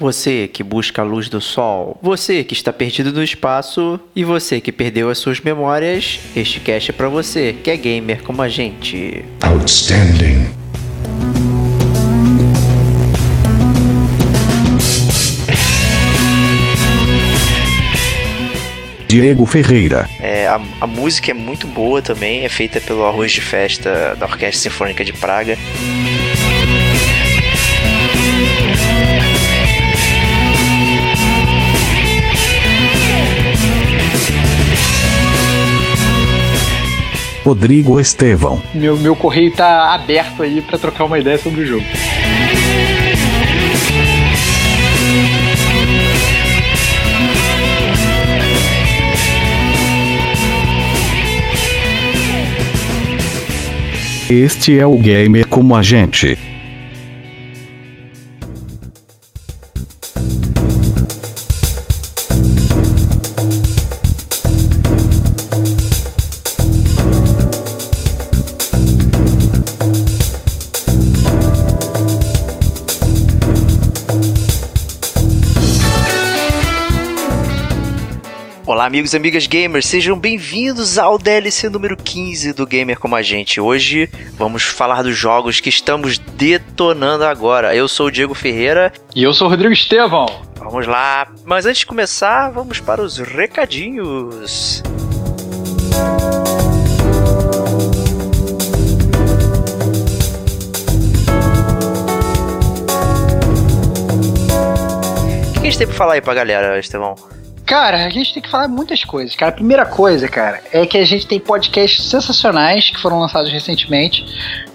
Você que busca a luz do sol, você que está perdido no espaço e você que perdeu as suas memórias, este cast é para você, que é gamer como a gente. Outstanding. Diego Ferreira. É, a, a música é muito boa também, é feita pelo Arroz de Festa da Orquestra Sinfônica de Praga. Rodrigo Estevão. Meu, meu correio tá aberto aí para trocar uma ideia sobre o jogo. Este é o Gamer como a gente. Amigos e amigas gamers, sejam bem-vindos ao DLC número 15 do Gamer Como a Gente. Hoje vamos falar dos jogos que estamos detonando agora. Eu sou o Diego Ferreira. E eu sou o Rodrigo Estevão. Vamos lá. Mas antes de começar, vamos para os recadinhos. O que a gente tem pra falar aí pra galera, Estevão? Cara, a gente tem que falar muitas coisas, cara. A primeira coisa, cara, é que a gente tem podcasts sensacionais que foram lançados recentemente,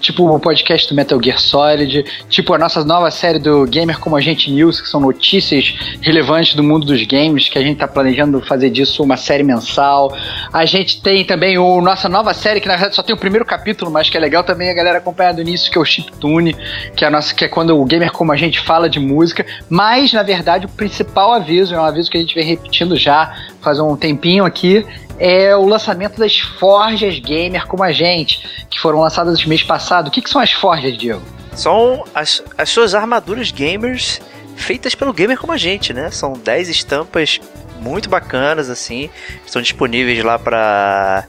tipo o podcast do Metal Gear Solid, tipo a nossa nova série do Gamer Como a Gente News, que são notícias relevantes do mundo dos games, que a gente tá planejando fazer disso uma série mensal. A gente tem também o nossa nova série, que na verdade só tem o primeiro capítulo, mas que é legal também a galera acompanhar do início, que é o Chiptune, que é a nossa, que é quando o Gamer Como a Gente fala de música, mas na verdade o principal aviso, é um aviso que a gente vem repetindo já faz um tempinho aqui, é o lançamento das Forjas Gamer como a gente, que foram lançadas no mês passado. O que, que são as Forjas, Diego? São as, as suas armaduras gamers feitas pelo gamer como a gente, né? São 10 estampas muito bacanas, assim. Estão disponíveis lá para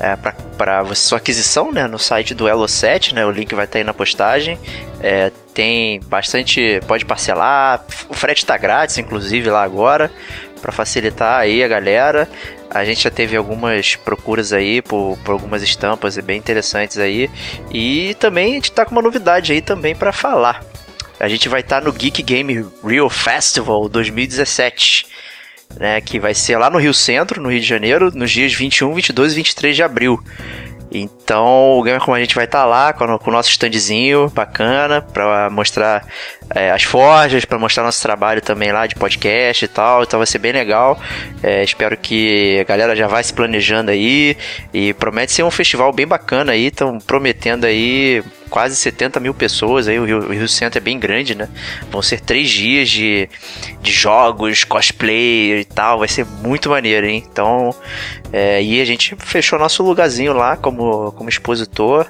é, para sua aquisição né, no site do Elo7, né, o link vai estar aí na postagem. É, tem bastante. Pode parcelar, o frete está grátis, inclusive, lá agora para facilitar aí a galera. A gente já teve algumas procuras aí por, por algumas estampas bem interessantes aí. E também a gente tá com uma novidade aí também para falar. A gente vai estar tá no Geek Game Real Festival 2017. Né, que vai ser lá no Rio Centro, no Rio de Janeiro, nos dias 21, 22 e 23 de abril. Então, o Gamer Como a gente vai estar tá lá com, o nosso standzinho bacana para mostrar é, as forjas, para mostrar nosso trabalho também lá de podcast e tal. Então vai ser bem legal. É, espero que a galera já vá se planejando aí e promete ser um festival bem bacana aí. Estão prometendo aí quase 70 mil pessoas aí, o Rio, o Rio Centro é bem grande, né? Vão ser três dias de, de jogos, cosplay e tal, vai ser muito maneiro, hein? Então, é, e a gente fechou nosso lugarzinho lá como, como expositor.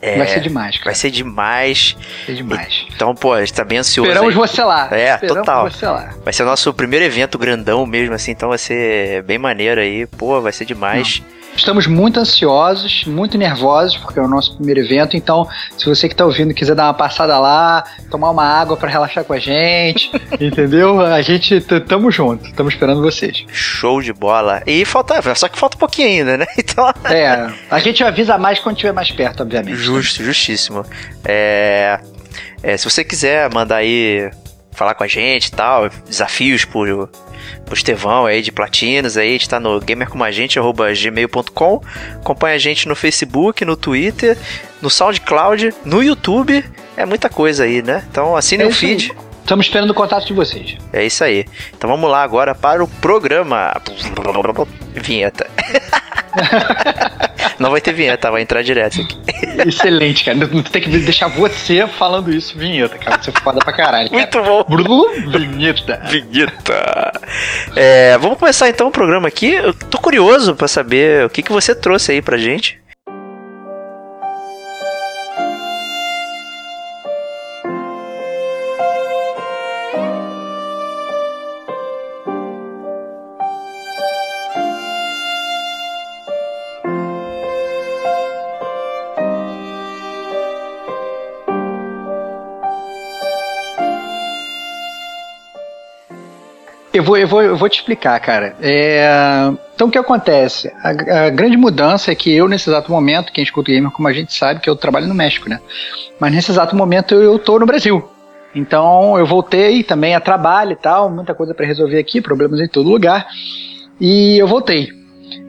É, vai ser demais, cara. Vai ser demais. Vai ser demais. Então, pô, a gente tá bem ansioso. Esperamos aí. você lá. É, Esperamos total. Você lá. Vai ser o nosso primeiro evento grandão mesmo, assim, então vai ser bem maneiro aí. Pô, vai ser demais. Não. Estamos muito ansiosos, muito nervosos, porque é o nosso primeiro evento. Então, se você que está ouvindo quiser dar uma passada lá, tomar uma água para relaxar com a gente, entendeu? A gente tamo junto, estamos esperando vocês. Show de bola. E falta, só que falta um pouquinho ainda, né? Então. É, a gente avisa mais quando estiver mais perto, obviamente. Justo, justíssimo. É, é, se você quiser mandar aí falar com a gente e tal, desafios por pro Estevão aí de Platinos aí, a gente tá no gamercomagente.gmail.com acompanha a gente no Facebook, no Twitter, no SoundCloud, no YouTube, é muita coisa aí, né? Então assine é o feed. Estamos esperando o contato de vocês. É isso aí. Então vamos lá agora para o programa. Vinheta. Não vai ter vinheta, vai entrar direto aqui. Excelente, cara. Não tem que deixar você falando isso, vinheta, cara. Você é foda pra caralho. Cara. Muito bom. vinheta. Vinheta. É, vamos começar então o programa aqui. Eu tô curioso para saber o que, que você trouxe aí pra gente. Eu vou, eu vou, eu vou te explicar, cara. É, então, o que acontece? A, a, grande mudança é que eu, nesse exato momento, quem escuta o gamer, como a gente sabe, que eu trabalho no México, né? Mas nesse exato momento eu, eu tô no Brasil. Então, eu voltei também a trabalho e tal, muita coisa para resolver aqui, problemas em todo lugar. E eu voltei.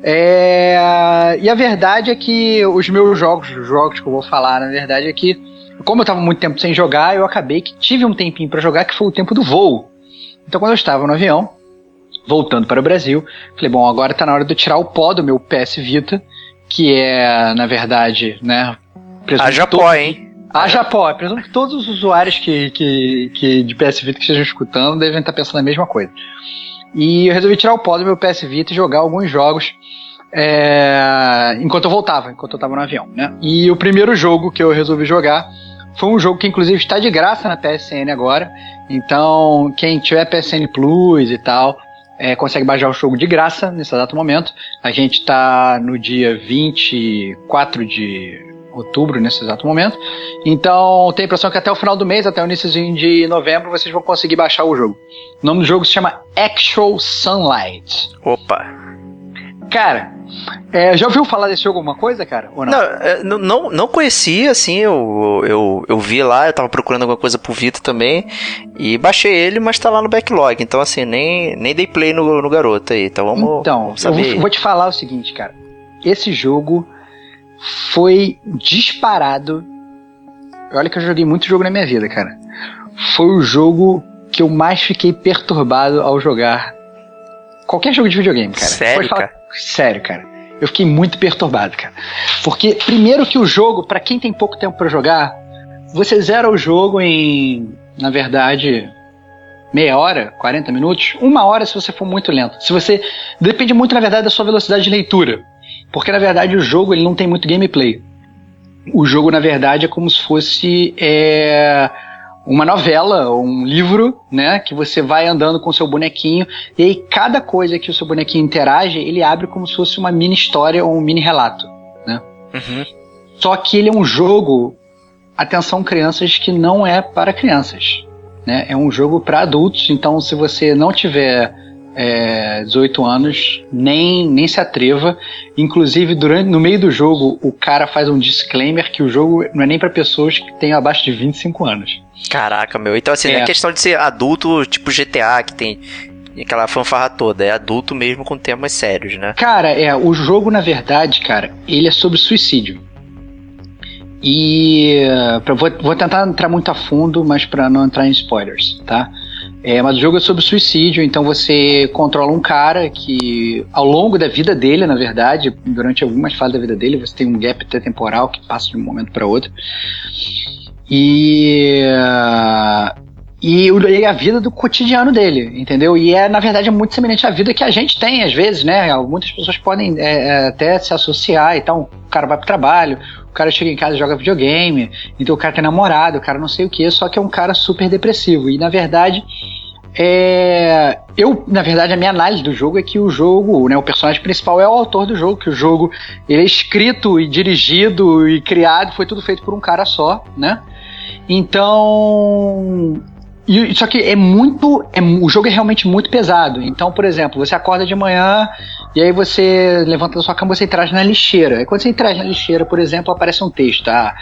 É, e a verdade é que os meus jogos, os jogos que eu vou falar, na verdade é que, como eu estava muito tempo sem jogar, eu acabei que tive um tempinho para jogar, que foi o tempo do voo. Então, quando eu estava no avião, voltando para o Brasil, falei, bom, agora está na hora de eu tirar o pó do meu PS Vita, que é, na verdade, né... Haja pó, hein? Haja pó. Presumo que todos os usuários que, que, que de PS Vita que estejam escutando devem estar pensando a mesma coisa. E eu resolvi tirar o pó do meu PS Vita e jogar alguns jogos é, enquanto eu voltava, enquanto eu estava no avião, né? E o primeiro jogo que eu resolvi jogar foi um jogo que inclusive está de graça na PSN agora. Então, quem tiver PSN Plus e tal, é, consegue baixar o jogo de graça nesse exato momento. A gente está no dia 24 de outubro, nesse exato momento. Então, tem a impressão que até o final do mês, até o início de novembro, vocês vão conseguir baixar o jogo. O nome do jogo se chama Actual Sunlight. Opa! Cara, é, já ouviu falar desse jogo alguma coisa, cara? Ou não? É, não, não, não conhecia, assim, eu, eu, eu vi lá, eu tava procurando alguma coisa pro Vita também, e baixei ele, mas tá lá no backlog, então assim, nem, nem dei play no, no garoto aí, então vamos, então, vamos saber. Eu vou, vou te falar o seguinte, cara, esse jogo foi disparado, olha que eu joguei muito jogo na minha vida, cara, foi o jogo que eu mais fiquei perturbado ao jogar qualquer jogo de videogame, cara. Sério, cara? Sério, cara. Eu fiquei muito perturbado, cara. Porque, primeiro que o jogo, para quem tem pouco tempo para jogar, você zera o jogo em, na verdade, meia hora, 40 minutos, uma hora se você for muito lento. Se você. Depende muito, na verdade, da sua velocidade de leitura. Porque, na verdade, o jogo ele não tem muito gameplay. O jogo, na verdade, é como se fosse. É uma novela, um livro, né, que você vai andando com o seu bonequinho e aí cada coisa que o seu bonequinho interage, ele abre como se fosse uma mini história ou um mini relato, né? Uhum. Só que ele é um jogo, atenção crianças, que não é para crianças, né? É um jogo para adultos, então se você não tiver é, 18 anos, nem, nem se atreva. Inclusive, durante, no meio do jogo, o cara faz um disclaimer que o jogo não é nem para pessoas que têm abaixo de 25 anos. Caraca, meu. Então, assim, é. a questão de ser adulto, tipo GTA, que tem aquela fanfarra toda. É adulto mesmo com temas sérios, né? Cara, é, o jogo, na verdade, cara, ele é sobre suicídio. E pra, vou, vou tentar entrar muito a fundo, mas para não entrar em spoilers, tá? É, mas o jogo é sobre suicídio, então você controla um cara que, ao longo da vida dele, na verdade, durante algumas fases da vida dele, você tem um gap temporal que passa de um momento para outro. E. E, e a vida do cotidiano dele, entendeu? E é, na verdade, muito semelhante à vida que a gente tem, às vezes, né? Muitas pessoas podem é, é até se associar, então o cara vai pro trabalho, o cara chega em casa e joga videogame, então o cara tem namorado, o cara não sei o que, só que é um cara super depressivo. E na verdade, é, eu, na verdade, a minha análise do jogo é que o jogo, né, o personagem principal é o autor do jogo, que o jogo ele é escrito e dirigido e criado, foi tudo feito por um cara só, né? Então, e, só que é muito. É, o jogo é realmente muito pesado. Então, por exemplo, você acorda de manhã e aí você levanta da sua cama você traz na lixeira. E quando você traz na lixeira, por exemplo, aparece um texto. Ah,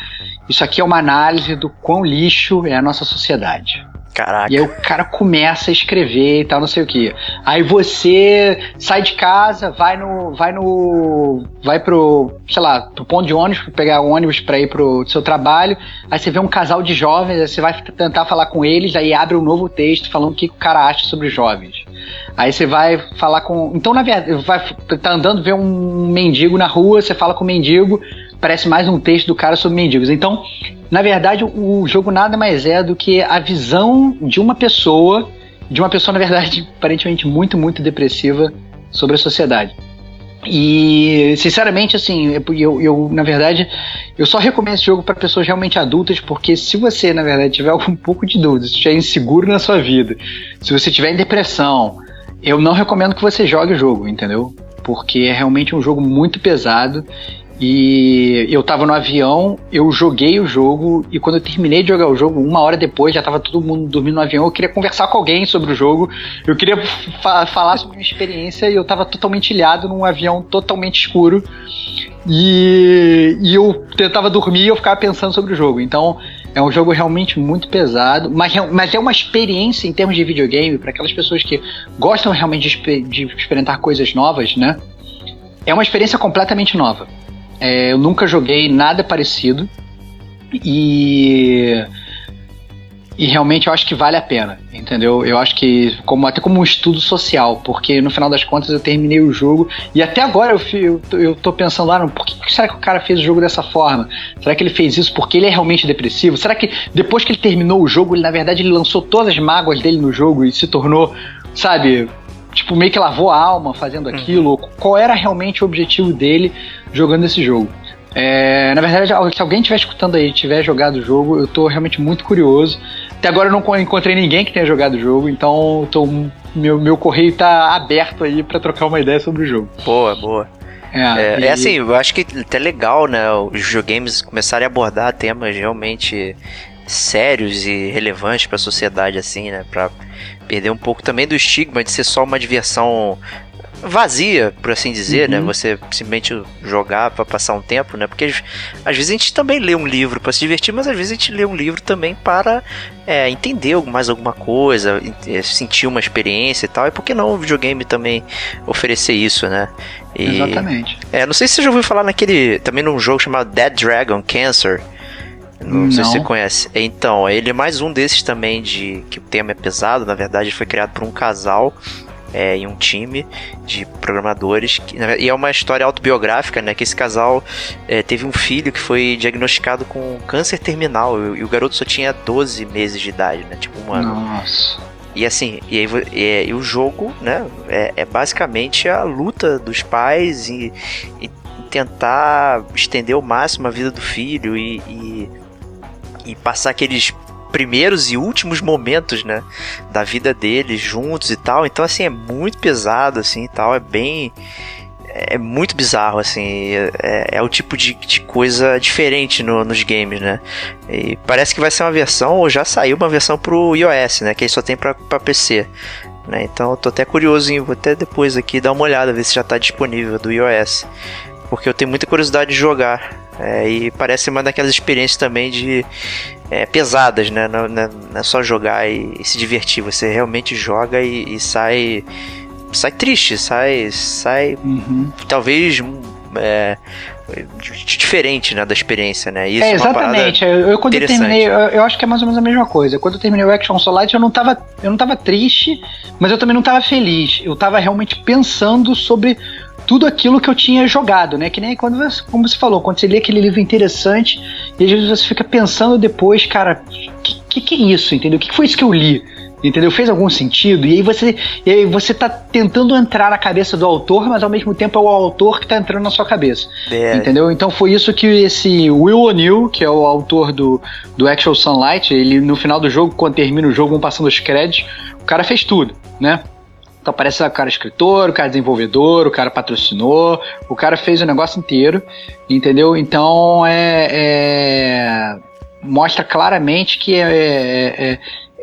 isso aqui é uma análise do quão lixo é a nossa sociedade. Caraca. E aí o cara começa a escrever e tal, não sei o que. Aí você sai de casa, vai no. vai no. vai pro, sei lá, pro ponto de ônibus, pegar o ônibus pra ir pro seu trabalho. Aí você vê um casal de jovens, aí você vai tentar falar com eles, aí abre um novo texto falando o que o cara acha sobre jovens. Aí você vai falar com. Então, na verdade, vai tá andando, vê um mendigo na rua, você fala com o mendigo, parece mais um texto do cara sobre mendigos. Então, na verdade, o jogo nada mais é do que a visão de uma pessoa, de uma pessoa, na verdade, aparentemente muito, muito depressiva sobre a sociedade. E, sinceramente, assim, eu, eu, na verdade, eu só recomendo esse jogo para pessoas realmente adultas, porque se você, na verdade, tiver algum pouco de dúvida, se estiver inseguro na sua vida, se você estiver em depressão, eu não recomendo que você jogue o jogo, entendeu? Porque é realmente um jogo muito pesado E eu tava no avião, eu joguei o jogo, e quando eu terminei de jogar o jogo, uma hora depois, já tava todo mundo dormindo no avião, eu queria conversar com alguém sobre o jogo, eu queria fa falar sobre minha experiência, e eu tava totalmente ilhado num avião totalmente escuro. E, e eu tentava dormir e eu ficava pensando sobre o jogo. Então, é um jogo realmente muito pesado, mas, mas é uma experiência em termos de videogame para aquelas pessoas que gostam realmente de, de, experimentar coisas novas, né? É uma experiência completamente nova. É, eu nunca joguei nada parecido e e realmente eu acho que vale a pena, entendeu? Eu acho que como até como um estudo social, porque no final das contas eu terminei o jogo e até agora eu, eu, eu tô pensando lá, ah, por que será que o cara fez o jogo dessa forma? Será que ele fez isso porque ele é realmente depressivo? Será que depois que ele terminou o jogo, ele na verdade ele lançou todas as mágoas dele no jogo e se tornou, sabe, tipo meio que lavou a alma fazendo uhum. aquilo? Uhum. Qual era realmente o objetivo dele jogando esse jogo? É, na verdade, se alguém estiver escutando aí, tiver jogado o jogo, eu tô realmente muito curioso. Até agora eu não encontrei ninguém que tenha jogado o jogo, então tô, meu, meu correio tá aberto aí para trocar uma ideia sobre o jogo. Boa, boa. É, é, e... é, assim, eu acho que até legal, né? Os videogames começarem a abordar temas realmente sérios e relevantes para a sociedade, assim, né? Para perder um pouco também do estigma de ser só uma diversão vazia, por assim dizer, né? uhum. né? Você simplesmente jogar para passar um tempo, né? Porque às vezes a gente também lê um livro para se divertir, mas às vezes a gente lê um livro também para é, entender mais alguma coisa, é, sentir uma experiência e tal. E por que não o videogame também oferecer isso, né? E, Exatamente. É, não sei se você já ouviu falar naquele. Também num jogo chamado Dead Dragon Cancer. Não, não, sei se você conhece. Então, ele é mais um desses também de que o tema é pesado. Na verdade, foi criado por um casal é, em um time de programadores. Que, e é uma história autobiográfica, né? Que esse casal é, teve um filho que foi diagnosticado com câncer terminal e, e, o garoto só tinha 12 meses de idade, né? Tipo um ano. Nossa. E assim, e, aí, e, e o jogo, né? É, é, basicamente a luta dos pais e, tentar estender ao máximo a vida do filho e, e, passar aqueles primeiros e últimos momentos, né, da vida deles juntos e tal. Então assim é muito pesado assim, e tal, é bem é muito bizarro, assim. É, é o tipo de, de coisa diferente no, nos games, né? E parece que vai ser uma versão, ou já saiu uma versão pro iOS, né? Que aí só tem pra PC. Né? Então eu tô até curioso em vou até depois aqui dar uma olhada, ver se já tá disponível do iOS. Porque eu tenho muita curiosidade de jogar. É, e parece uma daquelas experiências também de é, pesadas, né? Não, não, é só jogar e, e, se divertir. Você realmente joga e, e sai sai triste, sai sai uhum. talvez é, diferente né, da experiência, né? Isso é, exatamente. É eu, eu, quando eu terminei, eu, eu, acho que é mais ou menos a mesma coisa. Quando eu terminei o Action Solite, eu não tava, eu não tava triste, mas eu também não tava feliz. Eu tava realmente pensando sobre tudo aquilo que eu tinha jogado, né? Que nem quando você, como você falou, quando você lê aquele livro interessante e às vezes você fica pensando depois, cara, que, que, que é isso, entendeu? O que, que foi isso que eu li? Entendeu? Fez algum sentido? E aí você, e aí você tá tentando entrar na cabeça do autor, mas ao mesmo tempo é o autor que tá entrando na sua cabeça. É. Entendeu? Então foi isso que esse Will O'Neill, que é o autor do, do Actual Sunlight, ele no final do jogo, quando termina o jogo, vão passando os créditos, o cara fez tudo, né? Então parece o cara escritor, o cara desenvolvedor, o cara patrocinou, o cara fez o negócio inteiro, entendeu? Então é, é mostra claramente que é, é, é,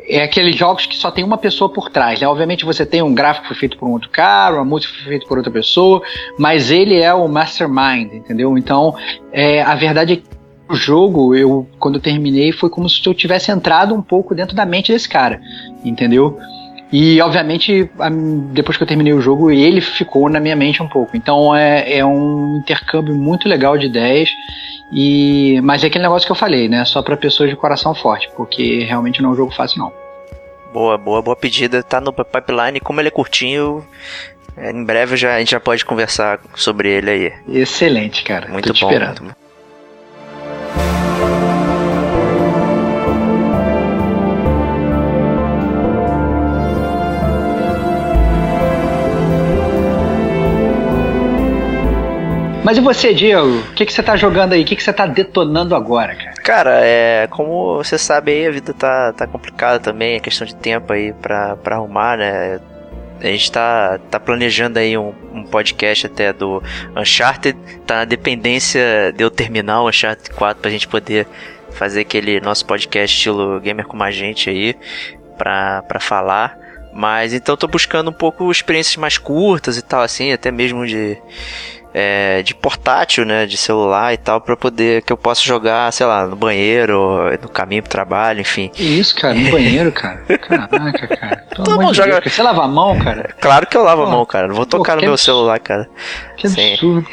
é aqueles jogos que só tem uma pessoa por trás. Né? Obviamente você tem um gráfico feito por um outro cara, uma música feita por outra pessoa, mas ele é o mastermind, entendeu? Então é, a verdade é que o jogo, eu quando eu terminei, foi como se eu tivesse entrado um pouco dentro da mente desse cara, entendeu? E, obviamente, depois que eu terminei o jogo, ele ficou na minha mente um pouco. Então, é, é um intercâmbio muito legal de ideias. E, mas é aquele negócio que eu falei, né? Só para pessoas de coração forte, porque realmente não é um jogo fácil, não. Boa, boa, boa pedida. Tá no pipeline. Como ele é curtinho, é, em breve já, a gente já pode conversar sobre ele aí. Excelente, cara. Muito Tô bom. Esperando. Muito... Mas e você, Diego? O que, que você tá jogando aí? O que, que você tá detonando agora, cara? Cara, é, como você sabe aí, a vida tá, tá complicada também, é questão de tempo aí pra, pra arrumar, né? A gente tá, tá planejando aí um, um podcast até do Uncharted. Tá na dependência de eu terminar o Uncharted 4 pra gente poder fazer aquele nosso podcast estilo gamer com a gente aí pra, pra falar. Mas então tô buscando um pouco experiências mais curtas e tal, assim, até mesmo de é, de portátil, né, de celular e tal, para poder que eu possa jogar, sei lá, no banheiro, no caminho pro trabalho, enfim. Que isso, cara, no banheiro, cara. Caraca, cara. Todo mundo joga. Deus, você lava a mão, cara? Claro que eu lavo Pô, a mão, cara. Não vou tocar no meu celular, cara. Que absurdo.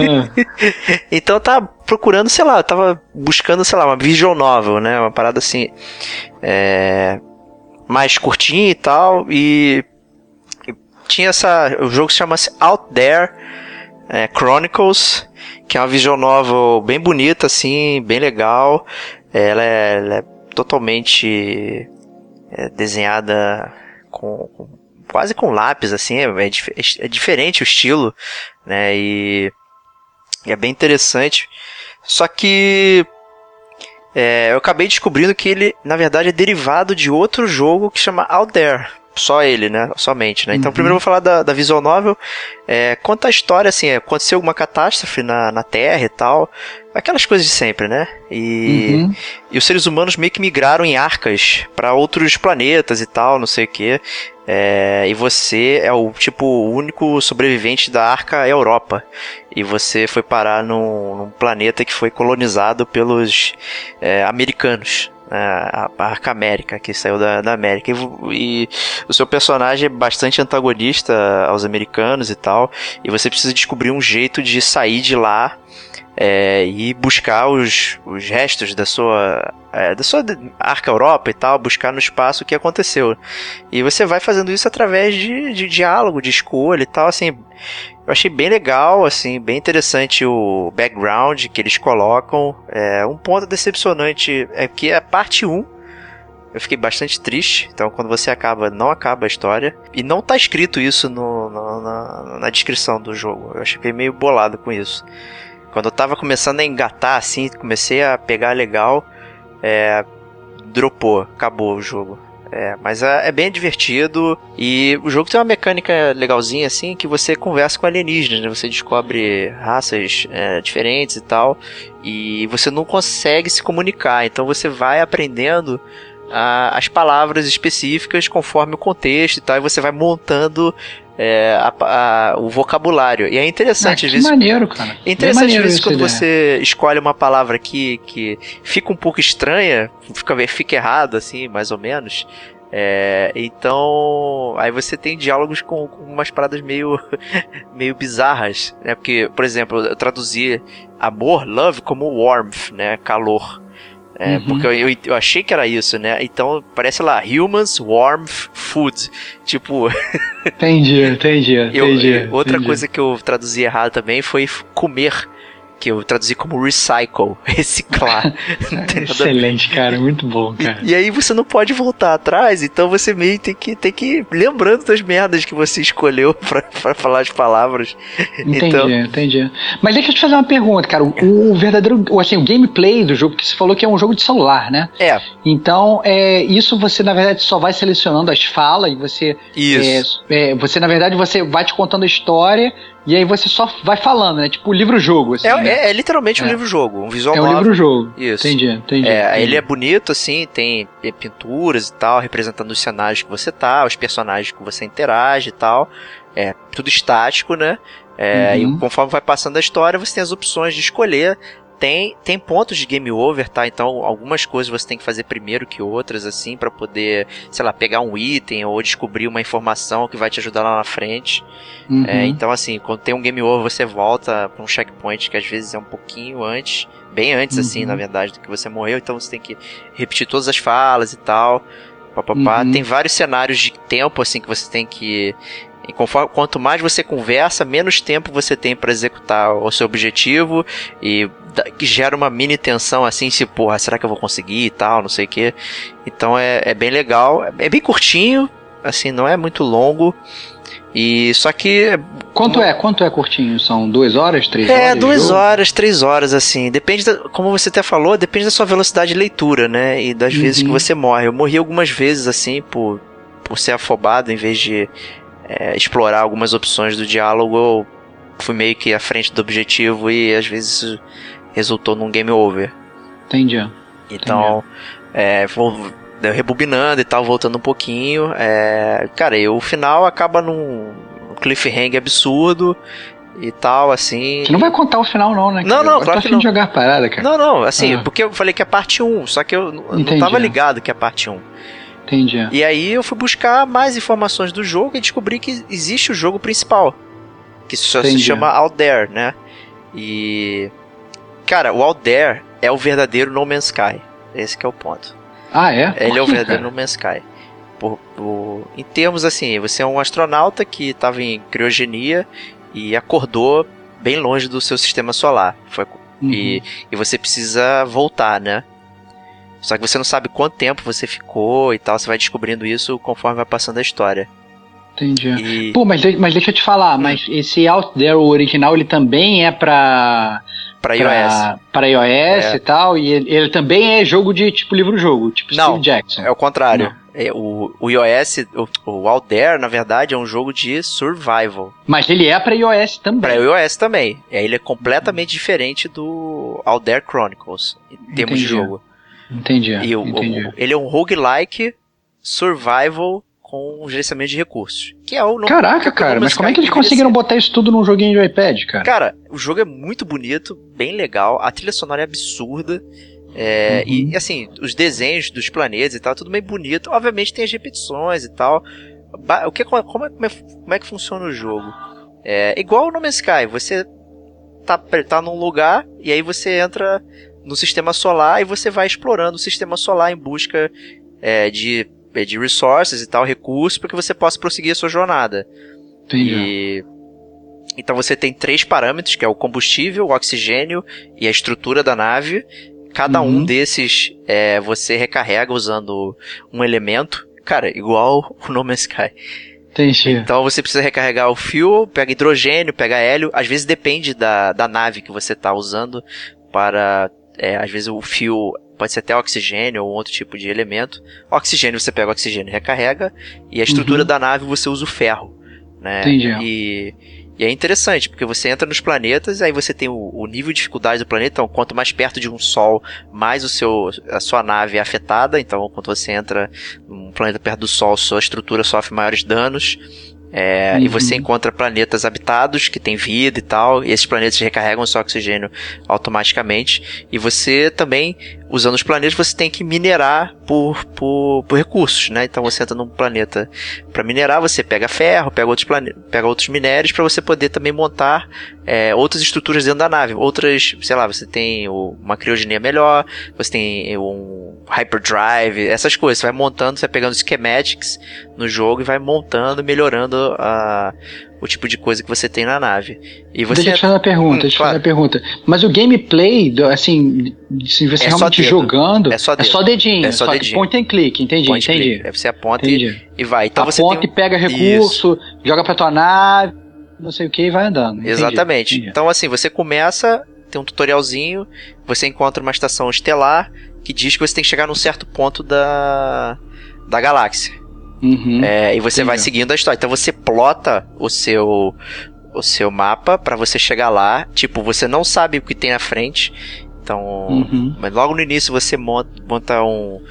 ah. então tá procurando, sei lá, eu tava buscando, sei lá, uma visual novel, né, uma parada assim, é, mais curtinha e tal, e tinha essa, o jogo se chama-se Out There é, Chronicles, que é uma visual novel bem bonita, assim, bem legal. Ela é, ela é totalmente é, desenhada com, com, quase com lápis, assim, é, é, é, diferente o estilo, né? E, e é bem interessante. Só que é, eu acabei descobrindo que ele, na verdade, é derivado de outro jogo que chama Out There só ele, né? Somente, né? Então, uhum. primeiro eu vou falar da, da visual novel. É, conta a história, assim, é, aconteceu alguma catástrofe na, na Terra e tal. Aquelas coisas de sempre, né? E, uhum. e os seres humanos meio que migraram em arcas para outros planetas e tal, não sei o que. É, e você é o tipo único sobrevivente da arca Europa. E você foi parar num, num planeta que foi colonizado pelos é, americanos. Né, a Arca América, que saiu da, da América. E, e, o seu personagem é bastante antagonista aos americanos e tal. E você precisa descobrir um jeito de sair de lá é, e buscar os, os restos da sua, é, da sua Arca Europa e tal, buscar no espaço o que aconteceu. E você vai fazendo isso através de, de diálogo, de escolha e tal, assim. Eu achei bem legal, assim, bem interessante o background que eles colocam. É, um ponto decepcionante é que a parte 1 eu fiquei bastante triste. Então, quando você acaba, não acaba a história. E não tá escrito isso no, no, na, na descrição do jogo. Eu achei meio bolado com isso. Quando eu tava começando a engatar, assim, comecei a pegar legal, é, dropou, acabou o jogo. É, mas é, é, bem divertido e o jogo tem uma mecânica legalzinha assim que você conversa com alienígenas, né? Você descobre raças é, diferentes e tal e você não consegue se comunicar, então você vai aprendendo as palavras específicas conforme o contexto e tal, e você vai montando é, a, a, o vocabulário. E é interessante ah, que maneiro, cara. É interessante às vezes quando ideia. você escolhe uma palavra que, que fica um pouco estranha, fica, fica errado, assim, mais ou menos. É, então, aí você tem diálogos com, com, umas paradas meio, meio bizarras, né? Porque, por exemplo, eu traduzi amor, love, como warmth, né? Calor. É, uhum. Porque eu, eu, eu, achei que era isso, né? Então parece lá, humans warm food. Tipo. entendi, entendi. entendi outra entendi. coisa que eu traduzi errado também foi comer que eu traduzi como recycle, reciclar. Excelente, cara, muito bom, cara. E, e, aí você não pode voltar atrás, então você meio tem que tem que ir lembrando das merdas que você escolheu para falar as palavras. Entendi, então... entendi. Mas deixa eu te fazer uma pergunta, cara. O, o verdadeiro, assim, o gameplay do jogo, que você falou que é um jogo de celular, né? É. Então, é, isso você na verdade só vai selecionando as falas e você Isso. É, é, você na verdade você vai te contando a história e aí você só vai falando, né? Tipo livro-jogo. Assim, é, né? é, é, literalmente um é. livro-jogo, um visual É um livro-jogo. Isso. Entendi, entendi, é, entendi. Ele é bonito, assim, tem pinturas e tal, representando os cenários que você tá, os personagens que você interage e tal. É tudo estático, né? É, uhum. E conforme vai passando a história, você tem as opções de escolher tem, tem pontos de game over, tá? Então, algumas coisas você tem que fazer primeiro que outras, assim, para poder, sei lá, pegar um item ou descobrir uma informação que vai te ajudar lá na frente. Uhum. É, então, assim, quando tem um game over, você volta pra um checkpoint que às vezes é um pouquinho antes, bem antes, assim, uhum. assim, na verdade, do que você morreu. Então, você tem que repetir todas as falas e tal. Papapá. Uhum. Tem vários cenários de tempo, assim, que você tem que e conforme, quanto mais você conversa, menos tempo você tem para executar o seu objetivo e que gera uma mini tensão assim, se porra, será que eu vou conseguir e tal, não sei o que. Então é, é bem legal, é bem curtinho, assim, não é muito longo. E só que. Quanto é? Quanto é curtinho? São duas horas, três é, horas? É, duas horas, três horas, assim. Depende, da, como você até falou, depende da sua velocidade de leitura, né? E das uhum. vezes que você morre. Eu morri algumas vezes, assim, por, por ser afobado em vez de é, explorar algumas opções do diálogo, eu fui meio que à frente do objetivo e às vezes resultou num game over. Entendi. Então, é, vou rebobinando e tal, voltando um pouquinho. É, cara, e o final acaba num cliffhanger absurdo e tal, assim. Você não vai contar o final, não, né? Não, não, claro que não. de jogar a parada, cara. Não, não, assim, ah. porque eu falei que é parte 1, só que eu Entendi. não tava ligado que é parte 1. Entendi. E aí eu fui buscar mais informações do jogo e descobri que existe o jogo principal. Que só Entendi. se chama Out There, né? E. Cara, o Out There é o verdadeiro No Man's Sky. Esse é o ponto. Ah, é? Ele é o verdadeiro cara? No Man's Sky. Por, por, em termos assim, você é um astronauta que estava em criogenia e acordou bem longe do seu sistema solar. Foi, uhum. e, e você precisa voltar, né? Só que você não sabe quanto tempo você ficou e tal, você vai descobrindo isso conforme vai passando a história. Entendi. E... Pô, mas, mas deixa eu te falar, hum. mas esse Out There, o original, ele também é pra. Pra iOS. Pra iOS é. e tal, e ele, ele, também é jogo de tipo livro-jogo, tipo não, Steve Jackson. É o contrário. É, o, o iOS, o, o Out There, na verdade, é um jogo de survival. Mas ele é pra iOS também. Pra iOS também. É, ele é completamente diferente do Out There Chronicles, em termos Entendi. de jogo. Entendi. E o, entendi. O, ele é um roguelike survival com gerenciamento de recursos. Que é o nome Caraca, cara, mas como é que eles conseguiram botar isso tudo num joguinho de iPad, cara? Cara, o jogo é muito bonito, bem legal, a trilha sonora é absurda. É, uhum. e, assim, os desenhos dos planetas e tal, tudo bem bonito. Obviamente tem as repetições e tal. O que, como, é, como, é, como é que funciona o jogo? É igual no Man's Sky, você tá, tá num lugar e aí você entra no sistema solar e você vai explorando o sistema solar em busca é, de, é, de resources e tal, recursos, para que você possa prosseguir a sua jornada. Entendi. E, então você tem três parâmetros, que é o combustível, o oxigênio e a estrutura da nave. Cada uhum. um desses é, você recarrega usando um elemento, cara, igual o No Man's Sky. Entendi. Então você precisa recarregar o fuel, pega hidrogênio, pega hélio. Às vezes depende da, da nave que você está usando para é, às vezes o fio pode ser até oxigênio ou outro tipo de elemento. Oxigênio você pega o oxigênio e recarrega, e a estrutura uhum. da nave você usa o ferro. Né? Entendi. E, e é interessante, porque você entra nos planetas, aí você tem o, o, nível de dificuldade do planeta, então quanto mais perto de um Sol, mais o seu, a sua nave é afetada, então quando você entra num planeta perto do Sol, sua estrutura sofre maiores danos. É, uhum. E você encontra planetas habitados que têm vida e tal, e esses planetas recarregam seu oxigênio automaticamente. E você também, usando os planetas, você tem que minerar por, por, por recursos, né? Então você entra num planeta para minerar, você pega ferro, pega outros, plane... pega outros minérios para você poder também montar é, outras estruturas dentro da nave. Outras, sei lá, você tem uma criogenia melhor, você tem um hyperdrive, essas coisas. Você vai montando, você vai pegando schematics no jogo e vai montando, melhorando a, o tipo de coisa que você tem na nave. E você deixa eu te fazer uma pergunta, hum, deixa claro. fazer uma pergunta. Mas o gameplay, assim, se você é realmente jogando, é só, é só dedinho. É só, só dedinho. Point and click, entendi, point entendi. Click. Você aponta e, e vai. Então você aponta tem... e pega recurso, Isso. joga pra tua nave, não sei o que e vai andando. Entendi, Exatamente. Entendi. Então assim, você começa, tem um tutorialzinho, você encontra uma estação estelar que diz que você tem que chegar num certo ponto da, da galáxia. Uhum, é, e você entendi. vai seguindo a história. Então você plota o seu o seu mapa para você chegar lá. Tipo, você não sabe o que tem na frente. Então, uhum. mas logo no início você monta, monta um,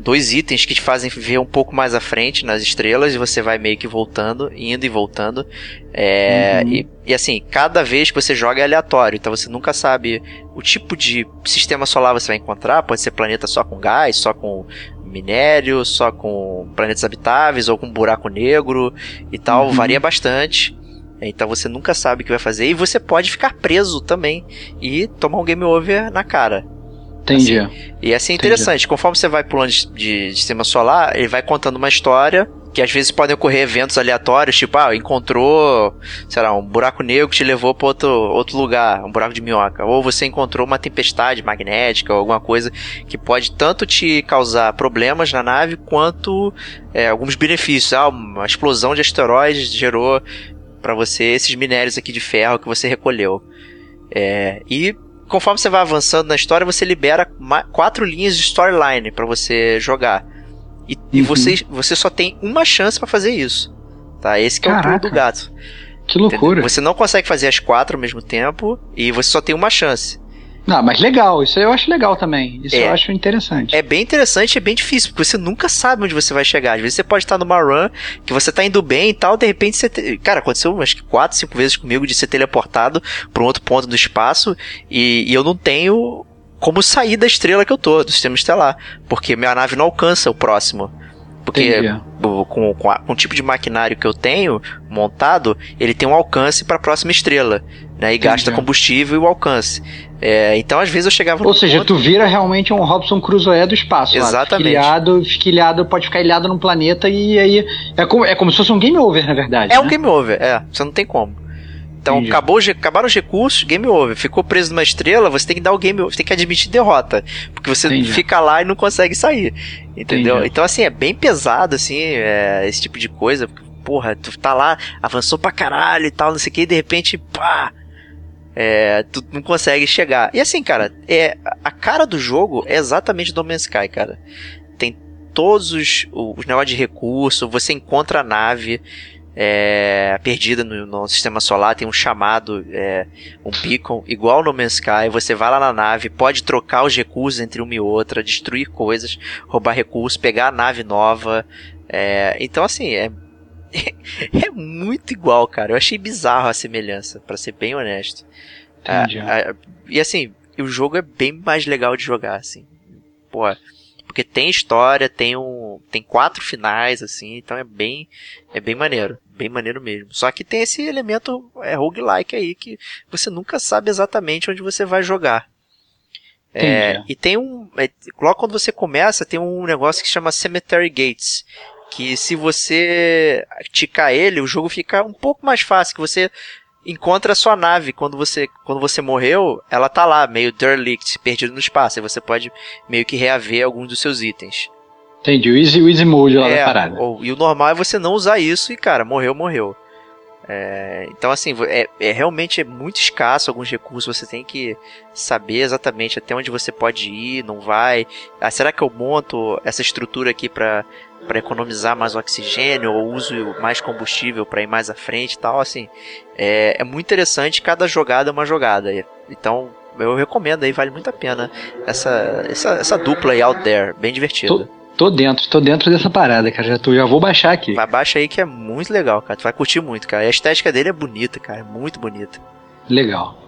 dois itens que te fazem ver um pouco mais à frente nas estrelas e você vai meio que voltando, indo e voltando. É, uhum. e, e, assim, cada vez que você joga é aleatório, então você nunca sabe o tipo de sistema solar você vai encontrar. Pode ser planeta só com gás, só com minério, só com planetas habitáveis ou com buraco negro e tal. Uhum. Varia bastante. Então você nunca sabe o que vai fazer e você pode ficar preso também e tomar um game over na cara. Entendi. Assim, e assim é interessante, Entendi. conforme você vai pulando de, de, sistema solar, ele vai contando uma história que às vezes podem ocorrer eventos aleatórios, tipo, ah, encontrou, sei lá, um buraco negro que te levou para outro, outro lugar, um buraco de minhoca, ou você encontrou uma tempestade magnética ou alguma coisa que pode tanto te causar problemas na nave quanto é, alguns benefícios. Ah, uma explosão de asteroides gerou para você esses minérios aqui de ferro que você recolheu. É, e conforme você vai avançando na história, você libera quatro linhas de storyline para você jogar. E, uhum. e, você, você só tem uma chance para fazer isso. Tá? Esse que é o pulo do gato. Que loucura. Entendeu? Você não consegue fazer as quatro ao mesmo tempo e você só tem uma chance. Não, mas legal, isso eu acho legal também. Isso é, eu acho interessante. É bem interessante e é bem difícil, porque você nunca sabe onde você vai chegar. Às vezes você pode estar numa run que você tá indo bem e tal, de repente você. Te... Cara, aconteceu acho que quatro, cinco vezes comigo de ser teleportado para um outro ponto do espaço e, e eu não tenho como sair da estrela que eu tô, do sistema estelar. Porque minha nave não alcança o próximo. Porque com, com, com, o tipo de maquinário que eu tenho montado, ele tem um alcance para a próxima estrela. Né, e Entendi. gasta combustível e o alcance. É, então, às vezes, eu chegava Ou seja, ponto... tu vira realmente um Robson Crusoe do espaço. Exatamente. Lá. Fica ilhado, pode ficar ilhado num planeta e aí. É como, é como se fosse um game over, na verdade. É né? um game over, é. Você não tem como. Então, acabou, acabaram os recursos, game over. Ficou preso numa estrela, você tem que dar o game over, tem que admitir derrota. Porque você Entendi. fica lá e não consegue sair. Entendeu? Entendi. Então, assim, é bem pesado, assim, é, esse tipo de coisa. Porra, tu tá lá, avançou pra caralho e tal, não sei o que, e de repente, pá. É, tu não consegue chegar. E assim, cara, é, a cara do jogo é exatamente No Man's Sky, cara. Tem todos os, os negócios de recurso, você encontra a nave é, perdida no, no, sistema solar, tem um chamado, é, um beacon, igual no Man's Sky. Você vai lá na nave, pode trocar os recursos entre uma e outra, destruir coisas, roubar recursos, pegar a nave nova. É, então, assim, é, é muito igual, cara. Eu achei bizarro a semelhança, para ser bem honesto. Entendi. e assim, o jogo é bem mais legal de jogar, assim. Pô, porque tem história, tem um, tem quatro finais assim, então é bem é bem maneiro, bem maneiro mesmo. Só que tem esse elemento é roguelike aí que você nunca sabe exatamente onde você vai jogar. É, e tem um. É, logo quando você começa, tem um negócio que chama Cemetery Gates. Que se você ticar ele, o jogo fica um pouco mais fácil. Que você encontra a sua nave. Quando você, quando você morreu, ela tá lá, meio derelict, perdido no espaço. E você pode meio que reaver alguns dos seus itens. Entendi, o easy, o easy mode lá é, da parada. Ou, e o normal é você não usar isso e, cara, morreu, morreu. É, então, assim, é, é, realmente é muito escasso alguns recursos. Você tem que saber exatamente até onde você pode ir, não vai. Ah, será que eu monto essa estrutura aqui para para economizar mais oxigênio ou uso mais combustível para ir mais à frente e tal, assim, é, é muito interessante, cada jogada é uma jogada. Então, eu recomendo aí, vale muito a pena essa, essa, essa dupla aí out there, bem divertida. Tô, tô, dentro, tô dentro dessa parada, cara. Já, tô, já vou baixar aqui. Vai baixa aí que é muito legal, cara. Tu vai curtir muito, cara. E a estética dele é bonita, cara. É muito bonita. Legal.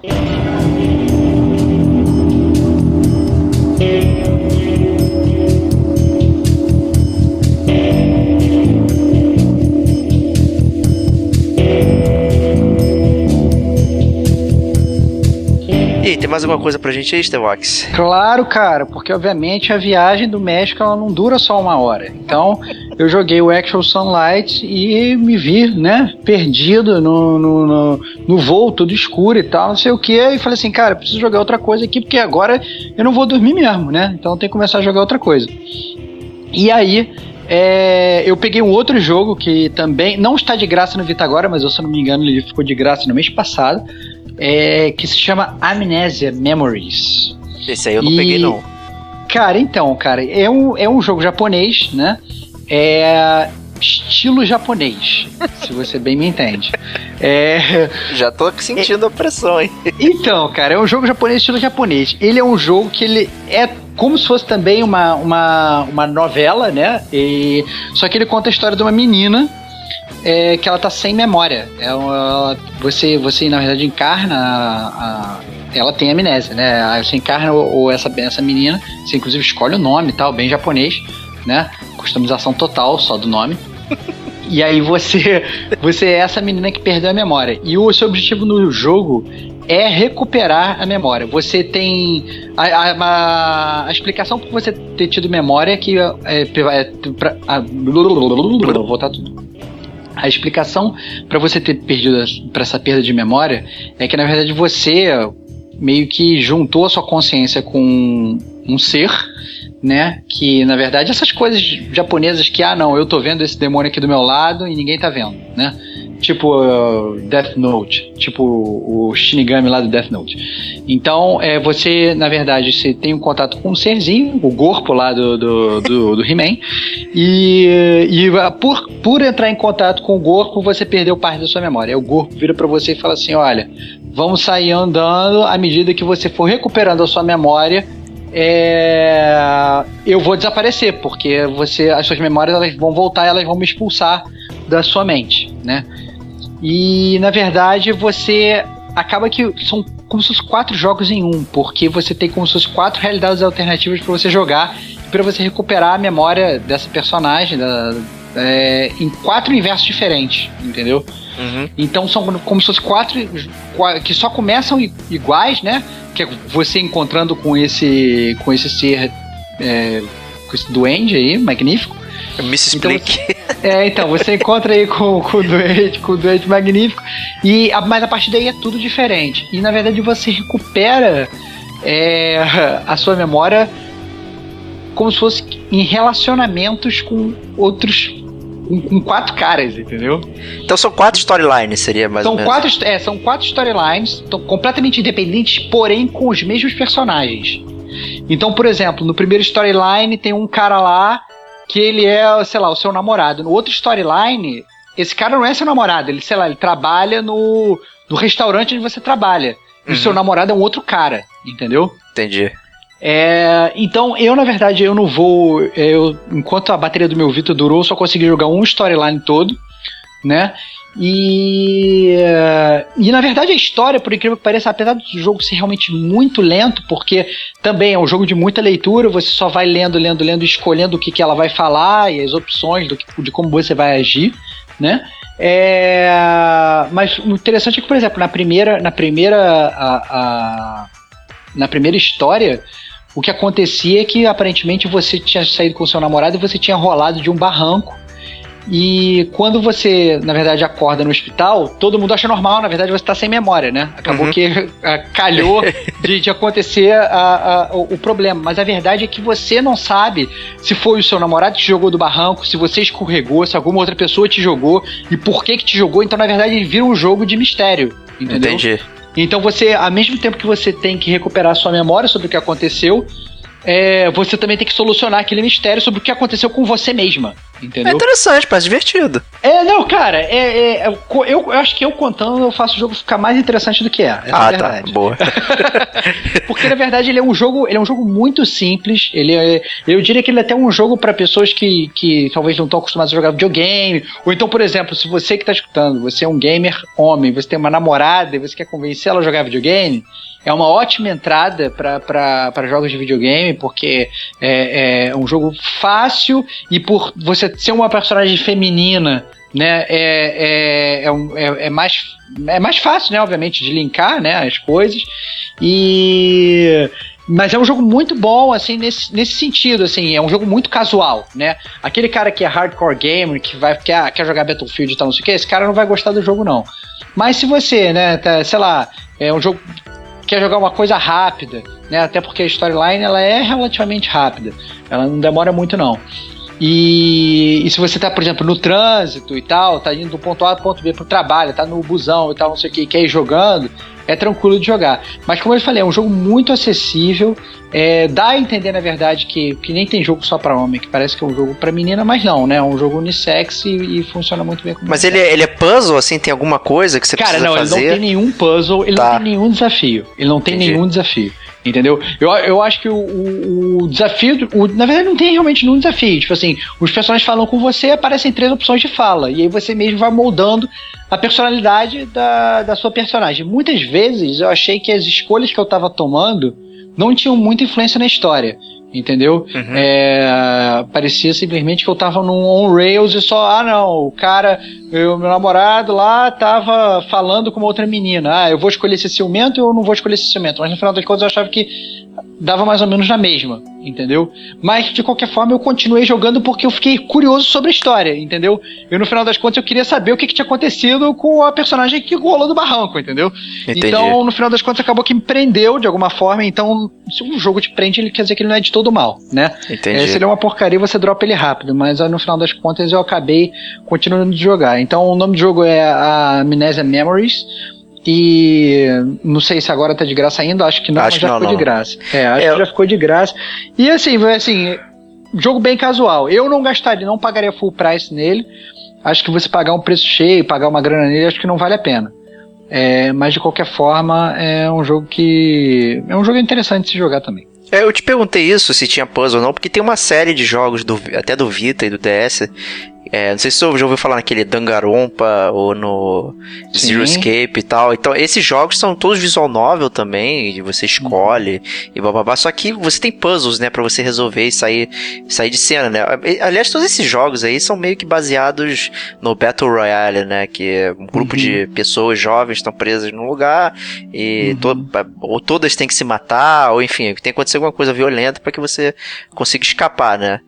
E tem mais alguma coisa pra gente aí, Stevox? Claro, cara, porque obviamente a viagem do México ela não dura só uma hora. Então, eu joguei o Actual Sunlight e me vi, né, perdido no, no, no, no voo, tudo escuro e tal, não sei o que. E falei assim, cara, preciso jogar outra coisa aqui, porque agora eu não vou dormir mesmo, né? Então tem que começar a jogar outra coisa. E aí, é, eu peguei um outro jogo que também não está de graça no Vita agora, mas eu, se não me engano, ele ficou de graça no mês passado é, que se chama Amnesia Memories. Esse aí eu não e, peguei, não. Cara, então, cara, é um, é um jogo japonês, né? É estilo japonês, se você bem me entende. É... Já tô sentindo a pressão, hein? Então, cara, é um jogo japonês estilo japonês. Ele é um jogo que ele é como se fosse também uma, uma, uma novela, né? E... Só que ele conta a história de uma menina é que ela tá sem memória. Ela, você, você, na verdade, encarna a, a ela tem amnésia, né? Você encarna ou, ou, essa, essa menina, você inclusive escolhe o nome e tal, bem japonês, né? Customização total só do nome. e aí você, você é essa menina que perdeu a memória. E o seu objetivo no jogo é recuperar a memória. Você tem a, a, a explicação por você ter tido memória é que é, é, pra, a, vou voltar tudo. A explicação para você ter perdido para essa perda de memória é que na verdade você meio que juntou a sua consciência com um ser, né? Que na verdade essas coisas japonesas que ah não, eu tô vendo esse demônio aqui do meu lado e ninguém tá vendo, né? Tipo uh, Death Note, tipo o Shinigami lá do Death Note. Então, é, você, na verdade, você tem um contato com um serzinho, o corpo lá do, do, do, do He-Man, e, e uh, por, por entrar em contato com o corpo, você perdeu parte da sua memória. Aí o corpo vira para você e fala assim: olha, vamos sair andando à medida que você for recuperando a sua memória é, eu vou desaparecer, porque você, as suas memórias elas vão voltar, elas vão me expulsar da sua mente, né? E na verdade você acaba que são como se fossem quatro jogos em um, porque você tem como se fossem quatro realidades alternativas para você jogar e para você recuperar a memória dessa personagem da, é, em quatro universos diferentes, entendeu? Uhum. Então são como se fossem quatro que só começam iguais, né? Que é você encontrando com esse com esse ser é, com esse duende aí, magnífico. Me explique. Então, é, então, você encontra aí com, com o doente, com o doente magnífico, e mas a partir daí é tudo diferente. E na verdade você recupera é, a sua memória como se fosse em relacionamentos com outros com, com, quatro caras, entendeu? Então são quatro storylines, seria mais são ou menos. Quatro, é, são quatro storylines, completamente independentes, porém com os mesmos personagens. Então, por exemplo, no primeiro storyline tem um cara lá que ele é, sei lá, o seu namorado. No outro storyline, esse cara não é seu namorado, ele, sei lá, ele trabalha no, no restaurante onde você trabalha. E o seu uhum. namorado é um outro cara, entendeu? Entendi. É, então, eu, na verdade, eu não vou. Eu, enquanto a bateria do meu Vita durou, eu só consegui jogar um storyline todo, né? E, e na verdade a história, por incrível que pareça, apesar do jogo ser realmente muito lento, porque também é um jogo de muita leitura, você só vai lendo, lendo, lendo, escolhendo o que, que ela vai falar e as opções do que, de como você vai agir, né? É, mas o interessante é que, por exemplo, na primeira, na primeira, a, a, na primeira história, o que acontecia é que aparentemente você tinha saído com seu namorado e você tinha rolado de um barranco. E quando você, na verdade, acorda no hospital, todo mundo acha normal, na verdade você está sem memória, né? Acabou uhum. que a, calhou de, de acontecer a, a, o, o, problema. Mas a verdade é que você não sabe se foi o seu namorado que te jogou do barranco, se você escorregou, se alguma outra pessoa te jogou e por que que te jogou. Então, na verdade, ele vira um jogo de mistério. Entendeu? Entendi. Então você, ao mesmo tempo que você tem que recuperar sua memória sobre o que aconteceu, é, você também tem que solucionar aquele mistério sobre o que aconteceu com você mesma. Entendeu? É interessante, parece divertido. É, não, cara, é, é, é eu, eu, acho que eu contando eu faço o jogo ficar mais interessante do que é. ah, é tá, boa. Porque na verdade ele é um jogo, ele é um jogo muito simples. Ele é, eu diria que ele é até um jogo para pessoas que, que talvez não estão acostumadas a jogar videogame. Ou então, por exemplo, se você que está escutando, você é um gamer homem, você tem uma namorada e você quer convencer ela a jogar videogame, é uma ótima entrada para jogos de videogame, porque é, é um jogo fácil e por você ser uma personagem feminina, né, é, é, é, um, é, é, mais, é mais fácil, né, obviamente, de linkar né, as coisas. E mas é um jogo muito bom, assim, nesse, nesse sentido, assim, é um jogo muito casual, né? Aquele cara que é hardcore gamer, que vai quer, quer jogar Battlefield e tal, não sei o que, esse cara não vai gostar do jogo, não. Mas se você, né, tá, sei lá, é um jogo quer jogar uma coisa rápida, né? Até porque a storyline ela é relativamente rápida, ela não demora muito não. E, e, se você tá, por exemplo, no trânsito e tal, tá indo do ponto A ao ponto B pro trabalho, tá no busão e tal, não sei o que, quer ir jogando, é tranquilo de jogar. Mas como eu falei, é um jogo muito acessível. É, dá a entender, na verdade, que, que nem tem jogo só para homem, que parece que é um jogo para menina, mas não, né? É um jogo unissex e, e funciona muito bem. Mas ele, é, ele é puzzle, assim? Tem alguma coisa que você Cara, precisa não, fazer? ele não tem nenhum puzzle, ele tá. não tem nenhum desafio. Ele não tem Entendi. nenhum desafio. Entendeu? Eu, eu acho que o, o, o desafio. O, na verdade, não tem realmente nenhum desafio. Tipo assim, os personagens falam com você, aparecem três opções de fala. E aí você mesmo vai moldando a personalidade da, da sua personagem. Muitas vezes eu achei que as escolhas que eu tava tomando não tinham muita influência na história entendeu? Uhum. É, parecia simplesmente que eu tava num on-rails e só, ah não, o cara, o meu namorado lá tava falando com uma outra menina, ah, eu vou escolher esse ciumento ou eu não vou escolher esse ciumento, mas no final das contas eu achava que dava mais ou menos na mesma, entendeu? Mas de qualquer forma eu continuei jogando porque eu fiquei curioso sobre a história, entendeu? E no final das contas eu queria saber o que, que tinha acontecido com a personagem que rolou do barranco, entendeu? Entendi. Então no final das contas acabou que me prendeu de alguma forma. Então se um jogo te prende, ele quer dizer que ele não é de todo mal, né? Entendi. É, se ele é uma porcaria, você dropa ele rápido, mas aí, no final das contas eu acabei continuando de jogar. Então o nome do jogo é a Amnesia Memories. E não sei se agora tá de graça ainda, acho que não, Acho mas já não, ficou não. de graça. É, acho É, que já ficou de graça. E assim, assim, jogo bem casual. Eu não gastaria, não pagaria full price nele. Acho que você pagar um preço cheio, pagar uma grana nele, acho que não vale a pena. É, mas de qualquer forma, é um jogo que. É um jogo interessante de se jogar também. É, eu te perguntei isso, se tinha puzzle ou não, porque tem uma série de jogos, do, até do Vita e do DS. É, não sei se você já ouviu falar naquele Dangarompa ou no Zero. Escape e tal. Então, esses jogos são todos visual novel também, e você escolhe e bababá. Só que você tem puzzles, né, pra você resolver e sair, sair de cena, né? Aliás, todos esses jogos aí são meio que baseados no Battle Royale, né? Que é um grupo Uhum. de pessoas jovens estão presas num lugar e Uhum. to- ou todas têm que se matar, ou enfim, tem que acontecer alguma coisa violenta para que você consiga escapar, né?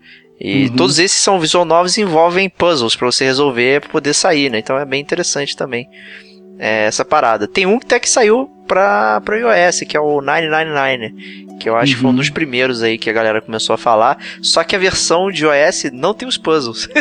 E Uhum. todos esses são visual novos e envolvem puzzles para você resolver para poder sair, né? Então é bem interessante também é, essa parada. Tem um que até que saiu pra, pra iOS, que é o 999, que eu acho que foi um Uhum. dos primeiros aí que a galera começou a falar. Só que a versão de iOS não tem os puzzles.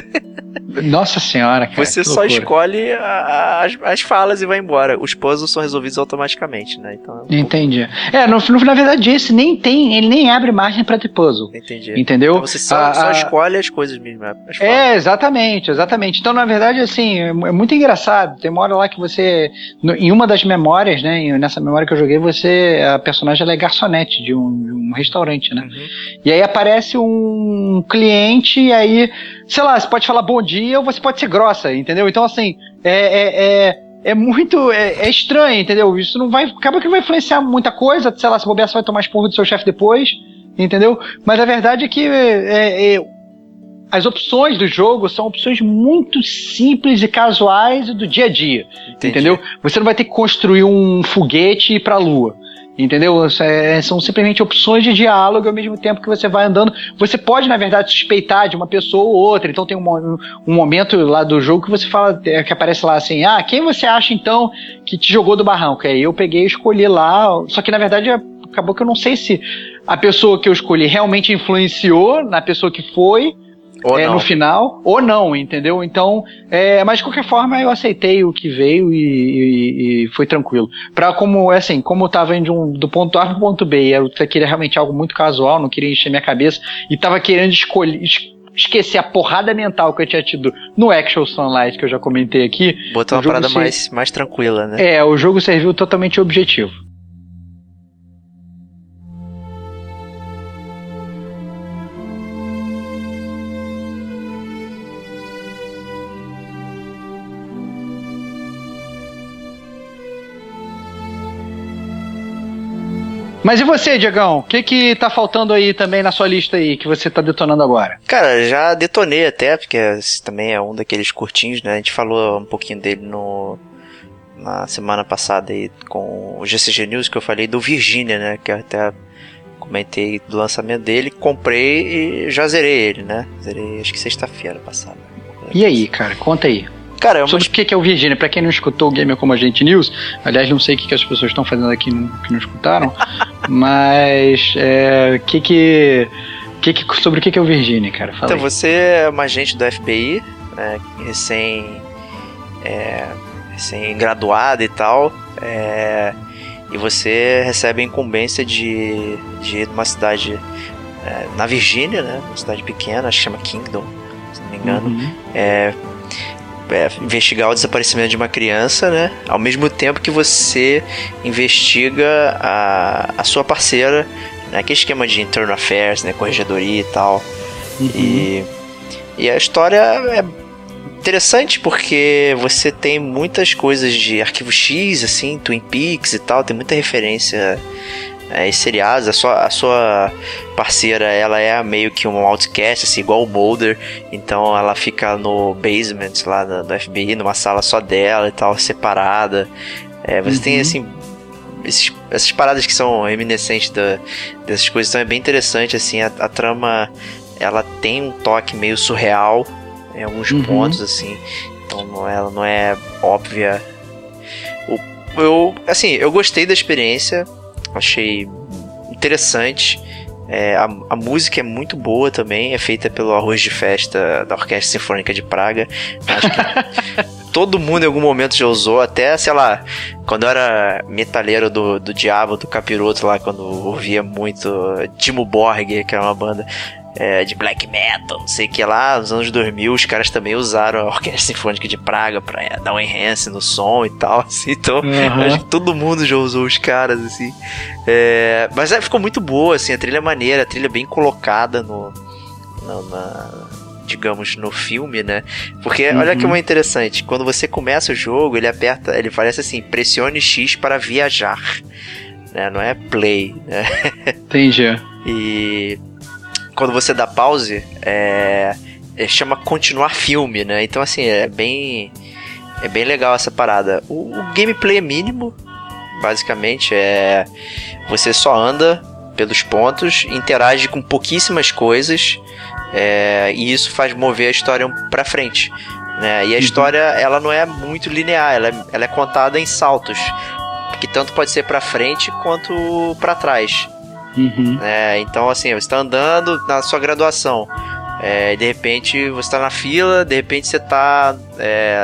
Nossa senhora, cara. Você só loucura. escolhe a- as, as falas e vai embora. Os puzzles são resolvidos automaticamente, né? Então, Entendi. É, no, no- na verdade, esse nem tem, ele nem abre margem pra ter puzzle. entendi. Entendeu? Então você só, A- só escolhe as coisas mesmo. As. É, exatamente, exatamente. Então, na verdade, assim, é é muito engraçado. Tem uma hora lá que você, no- em uma das memórias, né, nessa memória que eu joguei, você, a personagem ela é garçonete de um, de um restaurante, né? Uhum. E aí aparece um cliente, e aí, sei lá, você pode falar bom dia ou você pode ser grossa, entendeu? Então, assim, é, é, é, é muito. É, é estranho, entendeu? Isso não vai. Acaba que não vai influenciar muita coisa, sei lá, se bobear, você vai tomar esporro do seu chefe depois, entendeu? Mas a verdade é que é, é, as opções do jogo são opções muito simples e casuais do dia a dia. Entendi. Entendeu? Você não vai ter que construir um foguete e ir pra lua. Entendeu? É- são simplesmente opções de diálogo ao mesmo tempo que você vai andando. Você pode, na verdade, suspeitar de uma pessoa ou outra. Então tem um, um momento lá do jogo que você fala, é, que aparece lá assim: ah, quem você acha então que te jogou do barranco? Aí eu peguei e escolhi lá. Só que na verdade é- acabou que eu não sei se a pessoa que eu escolhi realmente influenciou na pessoa que foi é, no final, ou não, entendeu? Então, é, mas de qualquer forma eu aceitei o que veio e, e- e foi tranquilo. Pra como, assim, como eu tava indo de um- do ponto A pro ponto B, e eu queria realmente algo muito casual, não queria encher minha cabeça, e tava querendo escolher. es- Esquecer a porrada mental que eu tinha tido no Actual Sunlight, que eu já comentei aqui. Botou uma parada se- mais, mais tranquila, né? É, o jogo serviu totalmente objetivo. Mas e você, Diegão? O que que tá faltando aí também na sua lista aí, que você tá detonando agora? Cara, já detonei até, porque esse também é um daqueles curtinhos, né? A gente falou um pouquinho dele no na semana passada aí com o GCG News que eu falei do Virginia, né? Que eu até comentei do lançamento dele, comprei e já zerei ele, né? Zerei acho que sexta-feira passada. E aí, cara, conta aí. Cara, é uma Sobre o que é o Virginia, pra quem não escutou o Gamer Como a Gente News, aliás, não sei o que, as pessoas estão fazendo aqui que não escutaram, mas é, que que, que que- sobre o que, é o Virginia, cara? Fala Então, aí. você é uma agente do FBI, né, recém, é, recém-graduado e tal, é, e você recebe a incumbência de, de ir numa cidade é, na Virgínia, né, uma cidade pequena, acho que chama Kingdom, se não me engano, Uhum. é, é, investigar o desaparecimento de uma criança, né? Ao mesmo tempo que você investiga a, a sua parceira, né? Aquele esquema de internal affairs, né? Corregedoria e tal. Uhum. E, e a história é interessante porque você tem muitas coisas de arquivo X, assim, Twin Peaks e tal, tem muita referência é, em seriados. A sua, a sua parceira, ela é meio que um outcast, assim, igual o Mulder. Então ela fica no basement lá do, do FBI, numa sala só dela e tal, separada. É, você tem, Uhum. assim, esses, essas paradas que são reminiscentes da, dessas coisas, então é bem interessante, assim, a, a trama, ela tem um toque meio surreal em alguns Uhum. pontos, assim, então não, ela não é óbvia. O, eu, assim, eu gostei da experiência, achei interessante, é, a, a música é muito boa também, é feita pelo Arroz de Festa da Orquestra Sinfônica de Praga. Acho que todo mundo em algum momento já usou, até, sei lá, quando eu era metaleiro do, do Diabo, do Capiroto lá, quando ouvia muito Timo Borg, que era uma banda é, de black metal, não sei o que lá, nos anos 2000, os caras também usaram a Orquestra Sinfônica de Praga pra é, dar um enhance no som e tal, assim, então Aham. acho que todo mundo já usou os caras, assim. É, mas é, ficou muito boa, assim, a trilha é maneira, a trilha é bem colocada no. no- na- digamos, no filme, né? Porque olha que Uhum. uma interessante, quando você começa o jogo, ele aperta, ele parece assim, pressione X para viajar. Né? Não é play, né? Entendi. E quando você dá pause, é, é, chama continuar filme, né? Então assim, é bem é bem legal essa parada. O, o gameplay é mínimo, basicamente é você só anda pelos pontos, interage com pouquíssimas coisas é, e isso faz mover a história pra frente. Né? E a história ela não é muito linear, ela é, ela é contada em saltos, que tanto pode ser pra frente quanto pra trás. Uhum. É, então, assim, você está andando na sua graduação. É, de repente você está na fila, de repente você está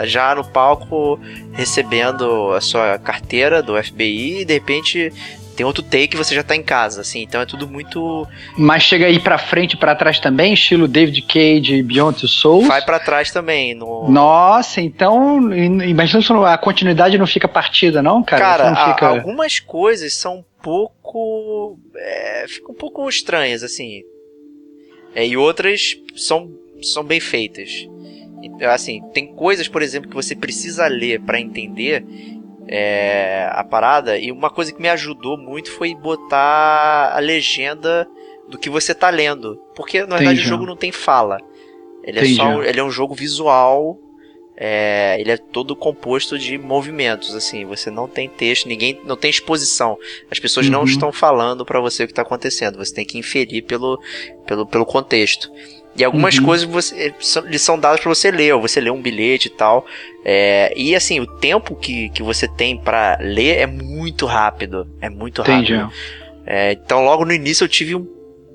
já no palco recebendo a sua carteira do FBI e de repente tem outro take e você já está em casa, assim, então é tudo muito. Mas chega aí pra frente e pra trás também, estilo David Cage e Beyond the Souls. Vai para trás também. No... Nossa, então imagina se a continuidade não fica partida, não, cara? Cara, não fica... algumas coisas são um pouco. É, ficam um pouco estranhas, assim. É, e outras são, são bem feitas. Então, Assim, tem coisas, por exemplo, que você precisa ler pra entender é, a parada. E uma coisa que me ajudou muito foi botar a legenda do que você tá lendo. Porque na verdade Entendi. o jogo não tem fala. Ele é, só, ele é um jogo visual. é, ele é todo composto de movimentos, assim, você não tem texto, ninguém não tem exposição. As pessoas não Uhum. estão falando pra você o que tá acontecendo, você tem que inferir pelo, pelo, pelo contexto. E algumas Uhum. coisas você, são, lhes são dadas pra você ler, ou você lê um bilhete e tal. É, e assim, o tempo que, que você tem pra ler é muito rápido. É muito Entendi. rápido. É, então, logo no início eu tive um-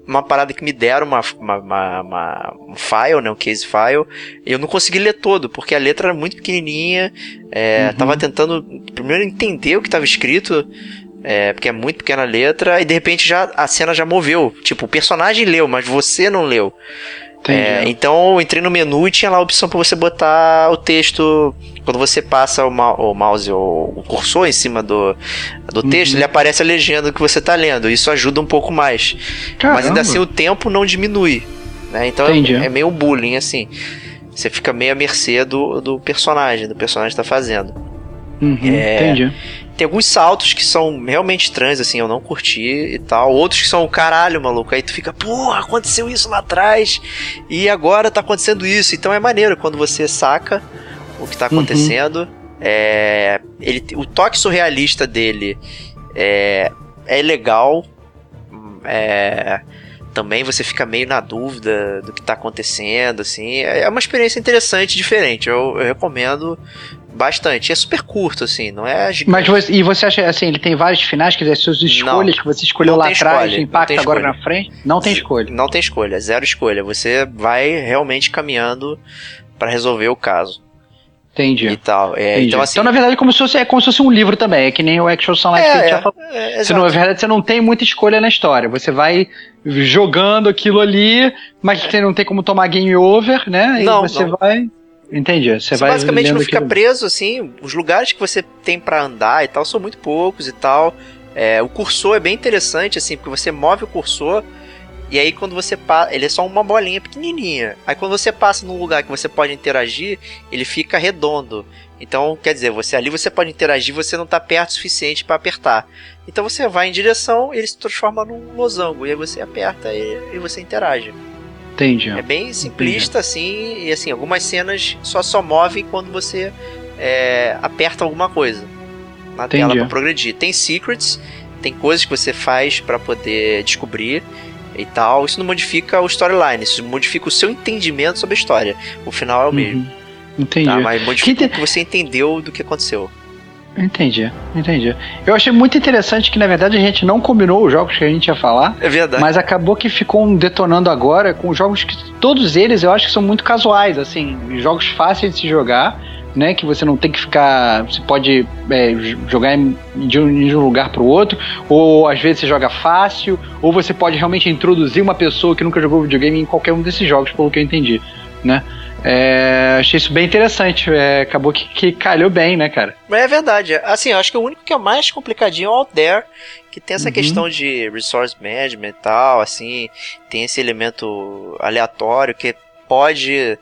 uma parada que me deram uma, uma, uma- uma- um file, né, um case file, e eu não consegui ler todo, porque a letra era muito pequenininha. É, Uhum. Tava tentando primeiro entender o que estava escrito, é, porque é muito pequena a letra, e de repente já a cena já moveu. Tipo, o personagem leu, mas você não leu. É, então eu entrei no menu e tinha lá a opção para você botar o texto. Quando você passa o, o mouse ou o cursor em cima do, do texto, Uhum. ele aparece a legenda que você tá lendo. Isso ajuda um pouco mais. Mas ainda assim o tempo não diminui. Né? Então é, é meio bullying, assim. Você fica meio à mercê do, do personagem, do personagem tá fazendo. Uhum, é, Entendi. Tem alguns saltos que são realmente estranhos, assim, eu não curti e tal. Outros que são, caralho, maluco. Aí tu fica, porra, aconteceu isso lá atrás. E agora tá acontecendo isso. Então é maneiro quando você saca o que tá Uhum. acontecendo. É, ele, o toque surrealista dele é, é legal. É, também você fica meio na dúvida do que tá acontecendo, assim. É uma experiência interessante, diferente. Eu, eu recomendo bastante. É super curto, assim, não é gigante. Mas você, e você acha assim, ele tem vários finais, quer dizer, as suas escolhas que você escolheu Não lá atrás não impacta agora na frente? Não tem escolha. Não tem escolha, zero escolha. Você vai realmente caminhando pra resolver o caso Entendi. e tal. É, Entendi. então, assim. na verdade, é como se, fosse, é como se fosse um livro também. É que nem o Action Sunlight que a gente já falou. é, Você, exato. não, na verdade, você não tem muita escolha na história. Você vai jogando aquilo ali, mas você não tem como tomar game over, né? E Não, você não. vai. Entendi. Você, Você vai basicamente não fica aquilo. preso, assim. Os lugares que você tem pra andar e tal são muito poucos e tal. É, o cursor é bem interessante, assim, porque você move o cursor e aí quando você passa. Ele é só uma bolinha pequenininha. Aí quando você passa num lugar que você pode interagir, ele fica redondo. Então, quer dizer, você ali você pode interagir, você não tá perto o suficiente pra apertar. Então você vai em direção, ele se transforma num losango. E aí você aperta e, e você interage. Entendi. É bem simplista, assim, e assim, algumas cenas só só movem quando você é, aperta alguma coisa. na Entendi. tela pra progredir. Tem secrets, tem coisas que você faz pra poder descobrir e tal. Isso não modifica o storyline, isso modifica o seu entendimento sobre a história. O final é o mesmo, Uhum. Entendi. tá? Mas modifica Que o que você entendeu do que aconteceu. Entendi, entendi. Eu achei muito interessante que, na verdade, a gente não combinou os jogos que a gente ia falar, É verdade. mas acabou que ficou um detonando agora com jogos que todos eles eu acho que são muito casuais, assim, jogos fáceis de se jogar, né? Que você não tem que ficar. Você pode é, jogar de um, de um lugar para o outro, ou às vezes você joga fácil, ou você pode realmente introduzir uma pessoa que nunca jogou videogame em qualquer um desses jogos, pelo que eu entendi, né? É, achei isso bem interessante. é, acabou que, que calhou bem, né, cara? Mas é verdade. Assim, eu acho que o único que é mais complicadinho é o Out There, que tem essa Uhum. questão de resource management e tal, assim, tem esse elemento aleatório que pode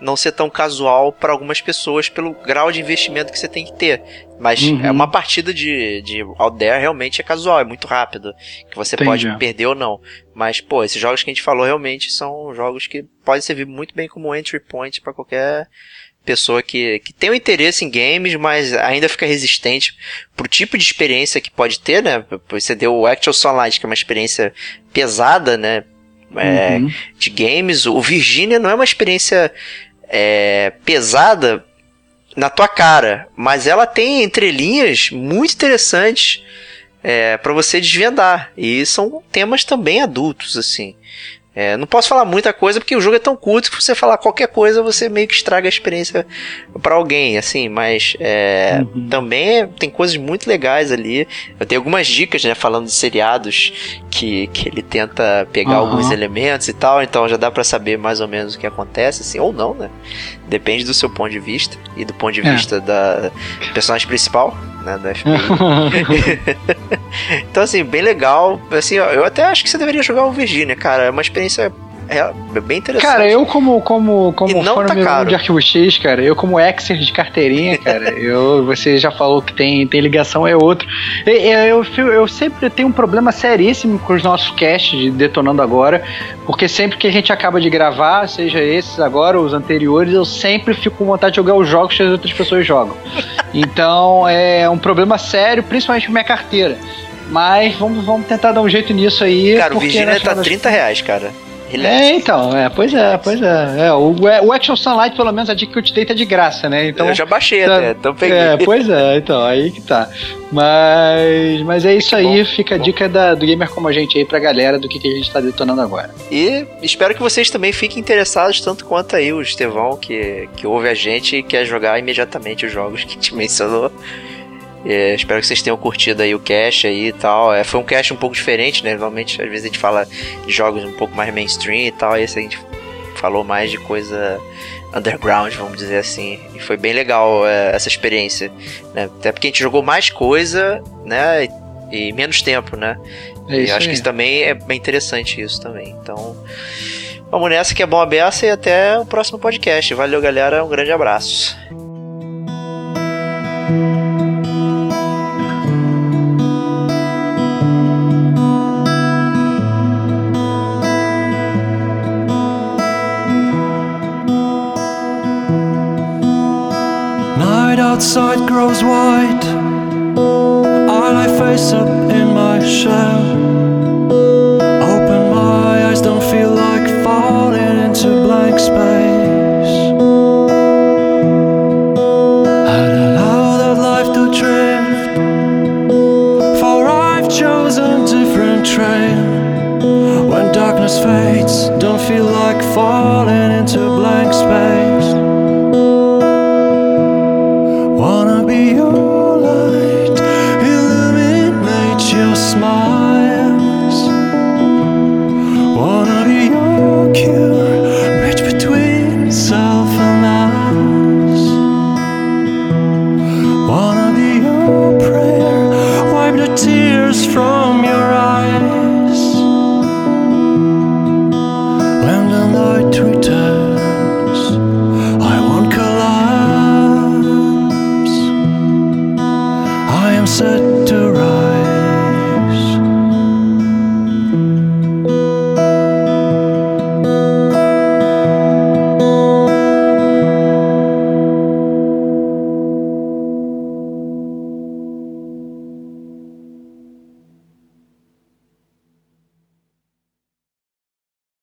não ser tão casual para algumas pessoas pelo grau de investimento que você tem que ter. Mas Uhum. é uma partida de, de There realmente é casual, é muito rápido, que você Entendi. pode perder ou não. Mas, pô, esses jogos que a gente falou realmente são jogos que podem servir muito bem como entry point para qualquer pessoa que, que tem um interesse em games, mas ainda fica resistente pro tipo de experiência que pode ter, né? Você deu o Actual Sunlight, que é uma experiência pesada, né? É, Uhum. de games. O Virginia não é uma experiência é, pesada na tua cara, mas ela tem entrelinhas muito interessantes é, para você desvendar. E são temas também adultos, assim. É, não posso falar muita coisa porque o jogo é tão curto que você falar qualquer coisa você meio que estraga a experiência para alguém, assim. Mas é, Uhum. também tem coisas muito legais ali. Eu tenho algumas dicas, né, falando de seriados que, que ele tenta pegar Aham. alguns elementos e tal, então já dá pra saber mais ou menos o que acontece, assim, ou não, né? Depende do seu ponto de vista e do ponto de É. vista da personagem principal, né, da FBI. então, assim, bem legal. Assim, eu até acho que você deveria jogar o Virginia, cara. É uma experiência é, bem interessante. Cara, eu como como como E não fã tá um caro. de Arquivo X, cara, eu como exer de carteirinha, cara, eu você já falou que tem, tem ligação é outro. E- e- Eu, eu, eu sempre tenho um problema seríssimo com os nossos casts de detonando agora, porque sempre que a gente acaba de gravar, seja esses agora ou os anteriores, eu sempre fico com vontade de jogar os jogos que as outras pessoas jogam. Então é um problema sério, principalmente com minha carteira. Mas vamos, vamos tentar dar um jeito nisso aí. Cara, o Virginia tá das 30 reais, cara. Relax. é, então, é, pois é, pois é. é o, o Action Sunlight, pelo menos, a dica que eu te dei tá de graça, né? Então, eu já baixei tá- até, então peguei. é, pois é, então, aí que tá. Mas, mas é isso aí, fica a dica da- do Gamer Como a Gente aí pra galera do que, que a gente tá detonando agora. E espero que vocês também fiquem interessados, tanto quanto aí o Estevão, que, que ouve a gente e quer jogar imediatamente os jogos que te mencionou. É, espero que vocês tenham curtido aí o cast aí e tal. É, foi um cast um pouco diferente, né? Normalmente, às vezes a gente fala de jogos um pouco mais mainstream e tal. Esse a gente falou mais de coisa underground, vamos dizer assim. E foi bem legal é, essa experiência. Né? Até porque a gente jogou mais coisa, né? E, e menos tempo, né? É e acho aí. que isso também é bem interessante isso também. Então, vamos nessa que é bom a beça e até o próximo podcast. Valeu, galera. Um grande abraço. Outside grows white. I lie face up in my shell. Open my eyes, don't feel like falling into blank space. I'd allow that life to drift. For I've chosen different trail. When darkness fades, don't feel like falling